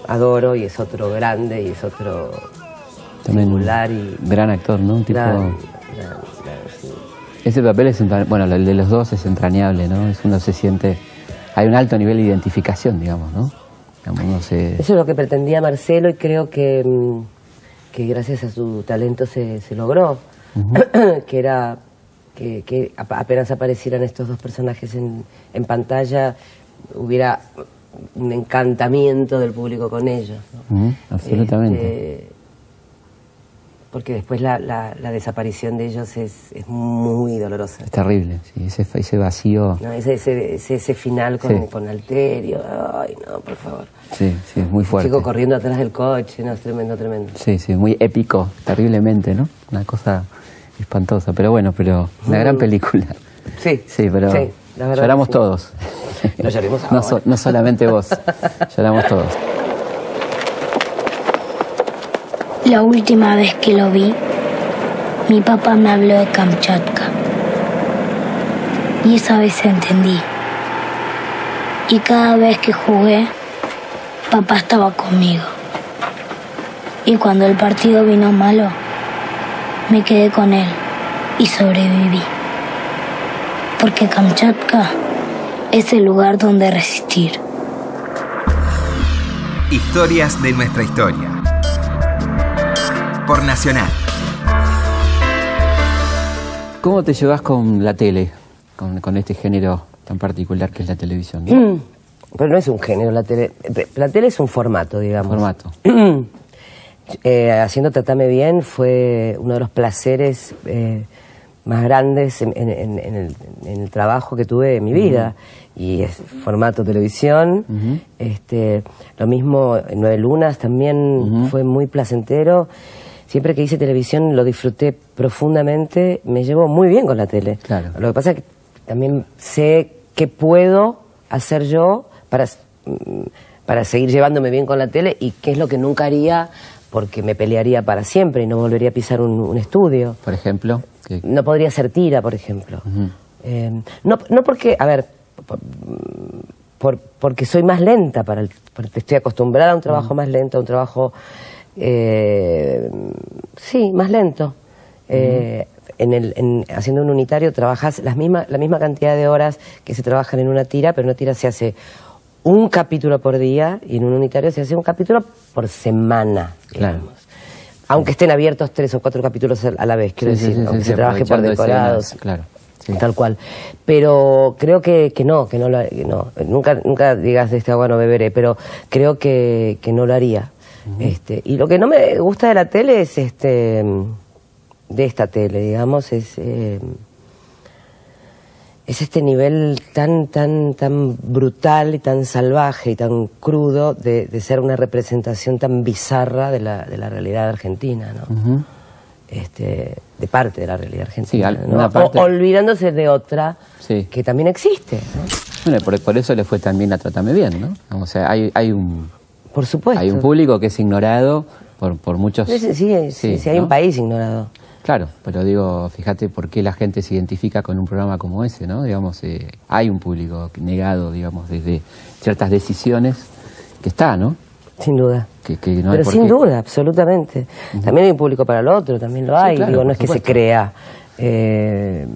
adoro y es otro grande y es otro también y gran actor, ¿no? Un tipo ese papel es, bueno, el de los dos es entrañable, ¿no? Es uno se siente, hay un alto nivel de identificación, digamos, ¿no? Eso es lo que pretendía Marcelo y creo que, mm, que gracias a su talento se, logró, que era que, apenas aparecieran estos dos personajes en, en pantalla, hubiera un encantamiento del público con ellos. absolutamente. Este, porque después la, la, desaparición de ellos es, es, muy dolorosa. Es terrible, sí, ese, ese vacío. No, ese, ese, ese, final con, con, Alterio, ay no, por favor. Sí, sí, es muy fuerte. chico corriendo atrás del coche, no, es tremendo, tremendo. Sí, sí, muy épico, terriblemente, ¿no? Una cosa espantosa, pero bueno, pero una gran película. Sí, sí, pero sí, la lloramos todos. No lloremos no, no solamente vos, lloramos todos. La última vez que lo vi, mi papá me habló de Kamchatka. Y esa vez entendí. Y cada vez que jugué, papá estaba conmigo. Y cuando el partido vino malo, me quedé con él y sobreviví. Porque Kamchatka es el lugar donde resistir. Historias de nuestra historia por Nacional. ¿Cómo te llevas con la tele, con, este género tan particular que es la televisión? Mm, pero no es un género, la tele. La tele es un formato, digamos. Formato. eh, haciendo Tratame Bien fue uno de los placeres eh, más grandes en, el, trabajo que tuve en mi vida. Y es formato televisión. este, lo mismo en Nueve Lunas también fue muy placentero siempre que hice televisión lo disfruté profundamente, me llevo muy bien con la tele. Claro. Lo que pasa es que también sé qué puedo hacer yo para, mm, para seguir llevándome bien con la tele y qué es lo que nunca haría porque me pelearía para siempre y no volvería a pisar un, estudio. Por ejemplo. No podría ser tira, por ejemplo. Eh, no, no porque, a ver, por, porque soy más lenta para el, porque estoy acostumbrada a un trabajo más lento, a un trabajo eh, sí, más lento. Eh, en el, haciendo un unitario trabajas las misma, la misma cantidad de horas que se trabajan en una tira, pero en una tira se hace un capítulo por día y en un unitario se hace un capítulo por semana. Claro. Aunque estén abiertos tres o cuatro capítulos a la vez, quiero decir, aunque se trabaje por decorados. claro. Tal cual. Pero creo que, que no, que no lo no. Nunca, nunca digas de este agua no beberé, pero creo que, que no lo haría este, y lo que no me gusta de la tele es este de esta tele, digamos, es eh, es este nivel tan tan tan brutal y tan salvaje y tan crudo de, ser una representación tan bizarra de la, de la realidad argentina, ¿no? este, de parte de la realidad argentina, olvidándose de otra que también existe. Bueno, por, por, eso le fue también a Trátame Bien, ¿no? O sea, hay, hay un por supuesto. Hay un público que es ignorado por, por muchos... Sí, sí, sí, sí, hay ¿no? un país ignorado. Claro, pero digo, fíjate por qué la gente se identifica con un programa como ese, ¿no? Digamos, eh, hay un público negado, digamos, desde ciertas decisiones que está, ¿no? Sin duda. Que, que no Pero sin qué- duda, absolutamente. También hay un público para el otro, también lo Sí, hay. claro, Digo, no es que se crea. Eh,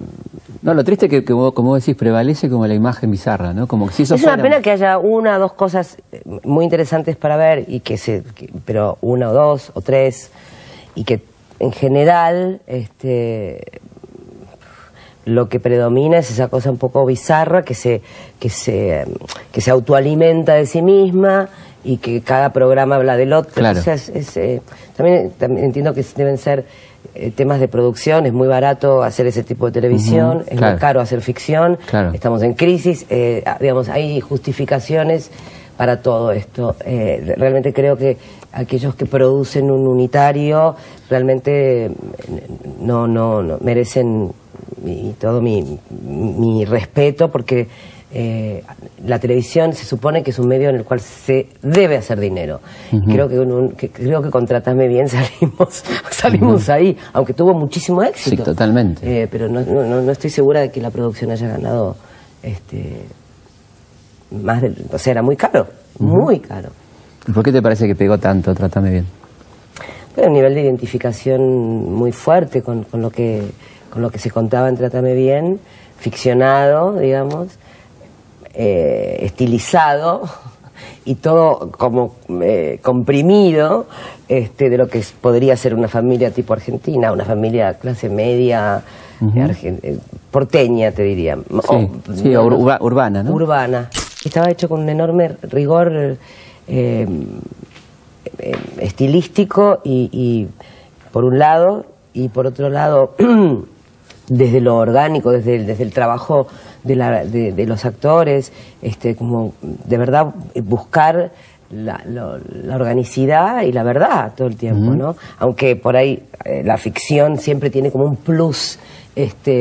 No, lo triste es que, que vos- como vos decís, prevalece como la imagen bizarra, ¿no? Como que si eso es una pena que haya una o dos cosas eh, muy interesantes para ver, y que se, que- pero una o dos o tres, y que en general este, lo que predomina es esa cosa un poco bizarra que se, que se, que se autoalimenta de sí misma y que cada programa habla del otro. Claro. O sea, es- es, eh, también, también entiendo que deben ser eh, temas de producción, es muy barato hacer ese tipo de televisión, es claro. muy caro hacer ficción, Claro. estamos en crisis, eh, ah, digamos, hay justificaciones para todo esto. Eh, realmente creo que aquellos que producen un unitario realmente eh, no, no, no merecen mi- todo mi, mi respeto porque eh, la televisión se supone que es un medio en el cual se debe hacer dinero. Creo que, con un- que- creo que Bien salimos, salimos ahí, aunque tuvo muchísimo éxito. Sí, totalmente. Eh, pero no, no, no- estoy segura de que la producción haya ganado este más del, o sea, era muy caro, muy caro. ¿Y ¿Por qué te parece que pegó tanto? Trátame bien. Pero un nivel de identificación muy fuerte con, con lo que con lo que se contaba en Trátame Bien, ficcionado, digamos, eh, estilizado y todo como eh, comprimido este, de lo que podría ser una familia tipo argentina, una familia clase media, argen- eh, porteña, te diría. Sí, sí, no, ur- no, urba- urbana, ¿no? Urbana. Estaba hecho con un enorme rigor eh, eh, estilístico y, y, por un lado y por otro lado desde lo orgánico, desde el, desde el trabajo de, la- de- de los actores, este, como de verdad buscar la, lo- la organicidad y la verdad todo el tiempo. ¿no? Aunque por ahí eh, la ficción siempre tiene como un plus este,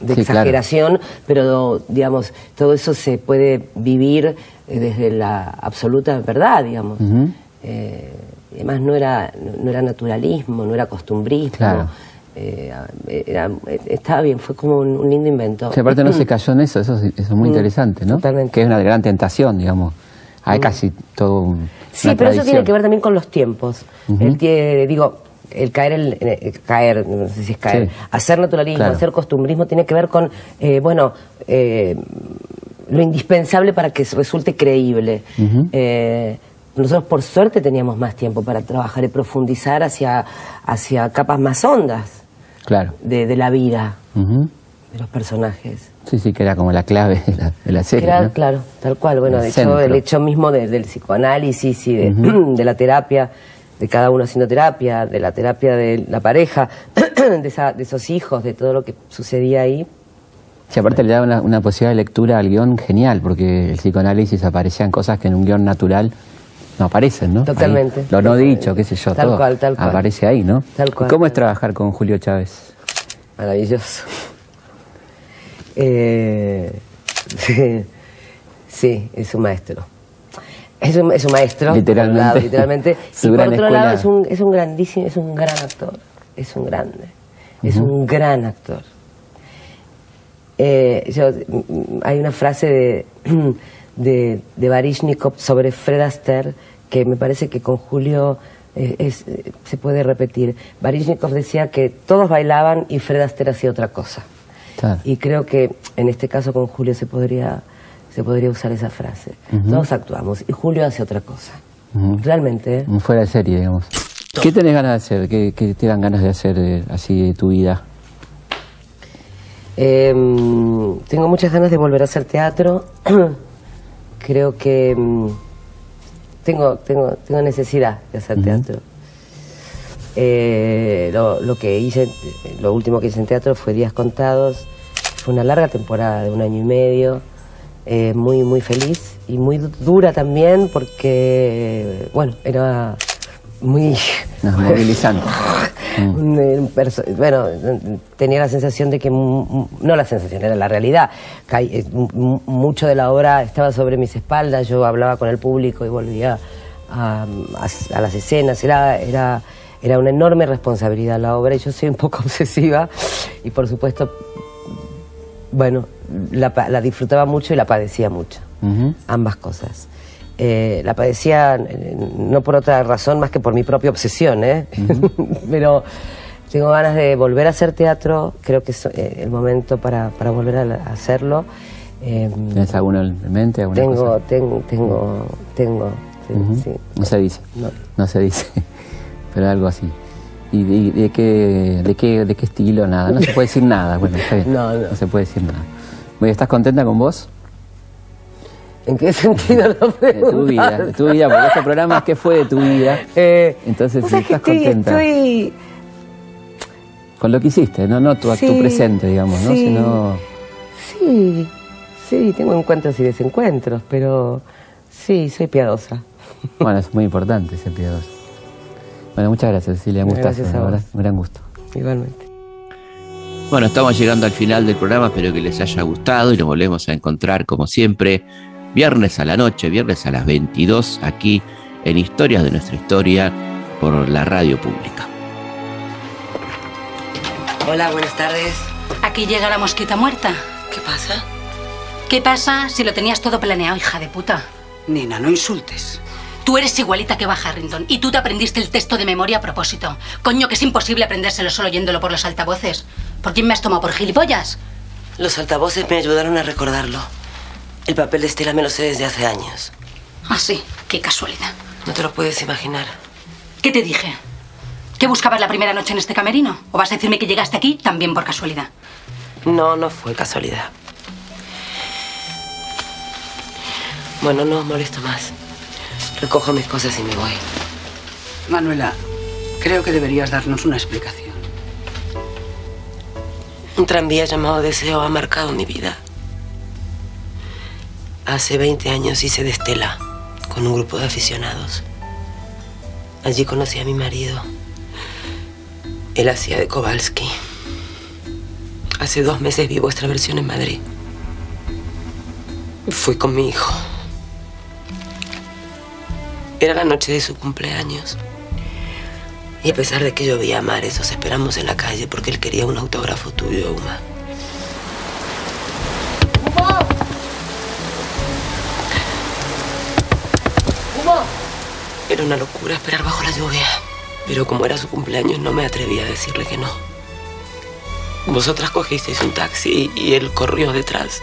de Sí, claro. exageración, pero digamos, todo eso se puede vivir eh, desde la absoluta verdad, digamos. Eh, además no era, no, no era naturalismo, no era costumbrismo. Claro. Eh, era- estaba bien, fue como un, un lindo invento. Sí, aparte no se cayó en eso, eso es, eso es muy Mm, interesante, ¿no? Que es una gran tentación, digamos. Hay Mm. casi todo un. Sí, pero eso tiene que ver también con los tiempos. El tie- digo, el caer, el, eh, caer, no sé si es caer, Sí. hacer naturalismo, Claro. hacer costumbrismo, tiene que ver con, eh, bueno, eh, lo indispensable para que resulte creíble. Eh, nosotros por suerte teníamos más tiempo para trabajar y profundizar hacia, hacia capas más hondas Claro. de, de la vida, Ujú. de los personajes. Sí, sí, que era como la clave de la, de la serie. Era, ¿no? claro, tal cual. Bueno, El de hecho, centro. el hecho mismo de- del psicoanálisis y de, Ujú. de la terapia, de cada uno haciendo terapia, de la terapia de la pareja, de, esa- de esos hijos, de todo lo que sucedía ahí. Sí, aparte le da una, una posibilidad de lectura al guion genial, porque el psicoanálisis aparecían cosas que en un guion natural no aparecen, ¿no? Totalmente. Ahí, lo no dicho, qué sé yo, Tal todo. cual, tal cual. Aparece ahí, ¿no? Tal cual. ¿Y cómo es trabajar con Julio Chávez? Maravilloso. Eh, sí, sí, es un maestro. Es un, es un maestro, Literalmente. lado, literalmente. Y por otro escuela. lado es un, es un grandísimo, es un gran actor. Es un grande. Es un gran actor. Eh, yo- hay una frase de, de, de Baryshnikov sobre Fred Astaire que me parece que con Julio eh, es- eh, se puede repetir. Baryshnikov decía que todos bailaban y Fred Astaire hacía otra cosa. Claro. Y creo que en este caso con Julio se podría, se podría usar esa frase. Todos actuamos y Julio hace otra cosa. Realmente. ¿eh? Fuera de serie, digamos. ¿Qué tenés ganas de hacer? ¿Qué, qué te dan ganas de hacer así de tu vida? Eh, tengo muchas ganas de volver a hacer teatro. Creo que mm, tengo, tengo, tengo necesidad de hacer teatro. Eh, lo, lo que hice, lo último que hice en teatro fue Días Contados. Fue una larga temporada de un año y medio. eh, muy, muy feliz y muy du- dura también porque, bueno, era muy... No, movilizante. Mm. perso- bueno, tenía la sensación de que, no la sensación, era la realidad. Eh, mu- mu- mucho de la obra estaba sobre mis espaldas, yo hablaba con el público y volvía a, las escenas, era, era, era una enorme responsabilidad la obra y yo soy un poco obsesiva y por supuesto, bueno, la, disfrutaba mucho y la padecía mucho, ambas cosas. Eh, la padecía eh, no por otra razón más que por mi propia obsesión, ¿eh? pero tengo ganas de volver a hacer teatro, creo que es eh, el momento para, para volver a, hacerlo. ¿Tienes alguno en mente? Alguna tengo, cosa? tengo, tengo, tengo, No se dice, no. se dice, pero algo así. ¿Y de, qué, de, qué, de qué estilo? Nada, no se puede decir nada, bueno, está bien. No, no. no se puede decir nada. ¿Estás contenta con vos? ¿En qué sentido lo De tu vida, de tu vida, porque este programa es qué fue de tu vida. Eh, Entonces, si estás contenta. Estoy... Con lo que hiciste, no, no tu, tu presente, digamos, ¿no? Sí, Sino... sí, sí, tengo encuentros y desencuentros, pero sí, soy piadosa. Bueno, es muy importante ser piadosa. Bueno, muchas gracias, Cecilia. Un gracias a vos. Un gran gusto. Igualmente. Bueno, estamos llegando al final del programa, espero que les haya gustado y nos volvemos a encontrar como siempre viernes a la noche, viernes a las 22, aquí en Historias de nuestra historia por la radio pública. Hola, buenas tardes. Aquí llega la mosquita muerta. ¿Qué pasa? ¿Qué pasa si lo tenías todo planeado, hija de puta? Nina, no insultes. Tú eres igualita que va Harrington y tú te aprendiste el texto de memoria a propósito. Coño, que es imposible aprendérselo solo oyéndolo por los altavoces. ¿Por quién me has tomado? ¿Por gilipollas? Los altavoces me ayudaron a recordarlo. El papel de Estela me lo sé desde hace años. Ah, sí. Qué casualidad. No te lo puedes imaginar. ¿Qué te dije? ¿Que buscabas la primera noche en este camerino? ¿O vas a decirme que llegaste aquí también por casualidad? No, no fue casualidad. Bueno, no os molesto más. Recojo mis cosas y me voy. Manuela, creo que deberías darnos una explicación. Un tranvía llamado Deseo ha marcado mi vida. Hace 20 años hice de Estela con un grupo de aficionados. Allí conocí a mi marido. Él hacía de Kowalski. Hace dos meses vi vuestra versión en Madrid. Fui con mi hijo. Era la noche de su cumpleaños. Y a pesar de que llovía a mares, os esperamos en la calle porque él quería un autógrafo tuyo, Uma. Era una locura esperar bajo la lluvia. Pero como era su cumpleaños, no me atreví a decirle que no. Vosotras cogisteis un taxi y él corrió detrás.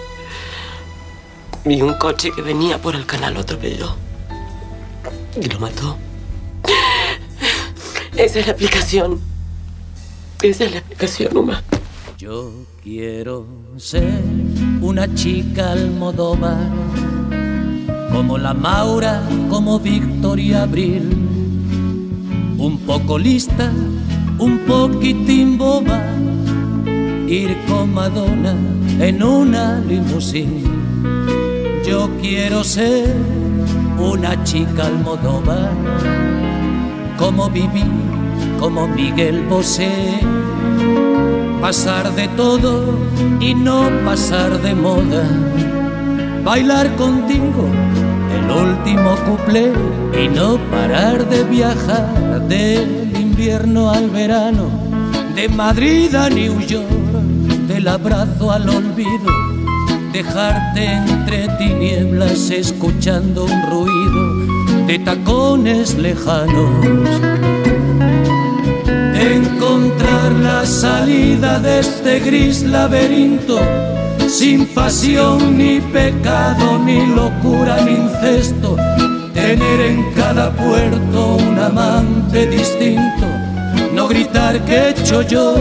Y un coche que venía por el canal lo atropelló. Y lo mató. Esa es la aplicación. Esa es la explicación, Uma. Yo quiero ser una chica almodóvar como la Maura, como Victoria Abril. Un poco lista, un poquitín boba, ir con Madonna en una limusín. Yo quiero ser una chica almodóvar, como Vivi, como Miguel Bosé. Pasar de todo y no pasar de moda bailar contigo el último cuplé y no parar de viajar del invierno al verano, de Madrid a New York, del abrazo al olvido, dejarte entre tinieblas escuchando un ruido de tacones lejanos. Encontrar la salida de este gris laberinto sin pasión ni pecado, ni locura ni incesto, tener en cada puerto un amante distinto, no gritar que he hecho yo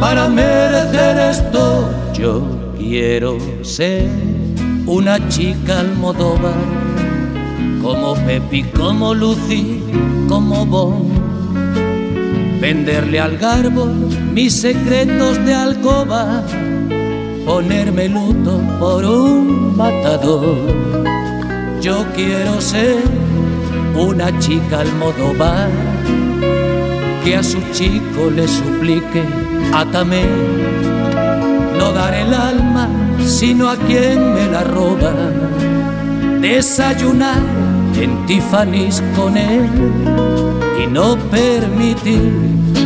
para merecer esto. Yo quiero ser una chica almodóvar, como Pepi, como Lucy, como Bon. Venderle al garbo mis secretos de alcoba ponerme luto por un matador. Yo quiero ser una chica almodóvar que a su chico le suplique, atame, no dar el alma, sino a quien me la roba. Desayunar en Tiffany's con él y no permitir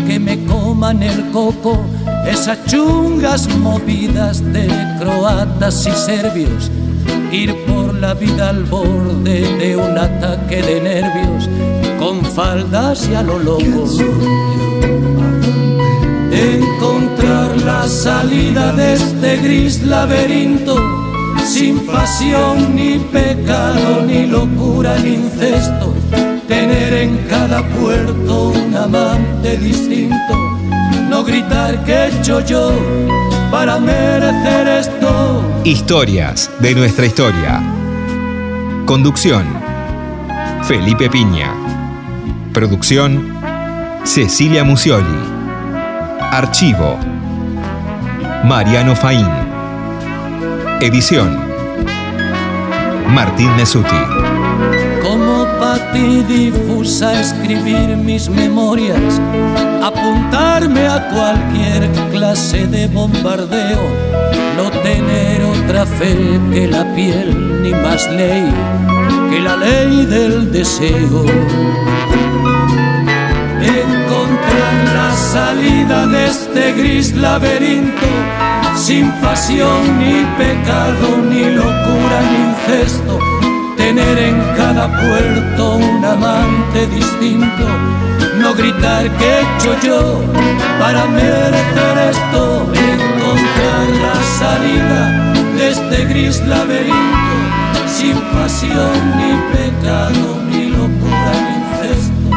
que me coman el coco esas chungas movidas de croatas y serbios, ir por la vida al borde de un ataque de nervios, con faldas y a lo loco. Encontrar la salida de este gris laberinto, sin pasión ni pecado, ni locura ni incesto, tener en cada puerto un amante distinto no gritar que he hecho yo para merecer esto. Historias de nuestra historia. Conducción. Felipe Piña. Producción. Cecilia Musioli. Archivo. Mariano Faín. Edición. Martín Mesuti. Ti difusa escribir mis memorias apuntarme a cualquier clase de bombardeo, no tener otra fe que la piel, ni más ley que la ley del deseo. Encontrar la salida de este gris laberinto, sin pasión, ni pecado, ni locura, ni incesto, tener en cada puerto un amante distinto, no gritar que hecho yo para merecer esto, encontrar la salida de este gris laberinto, sin pasión ni pecado, ni locura, ni incesto,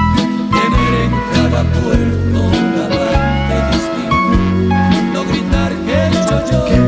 tener en cada puerto un amante distinto, no gritar que hecho yo.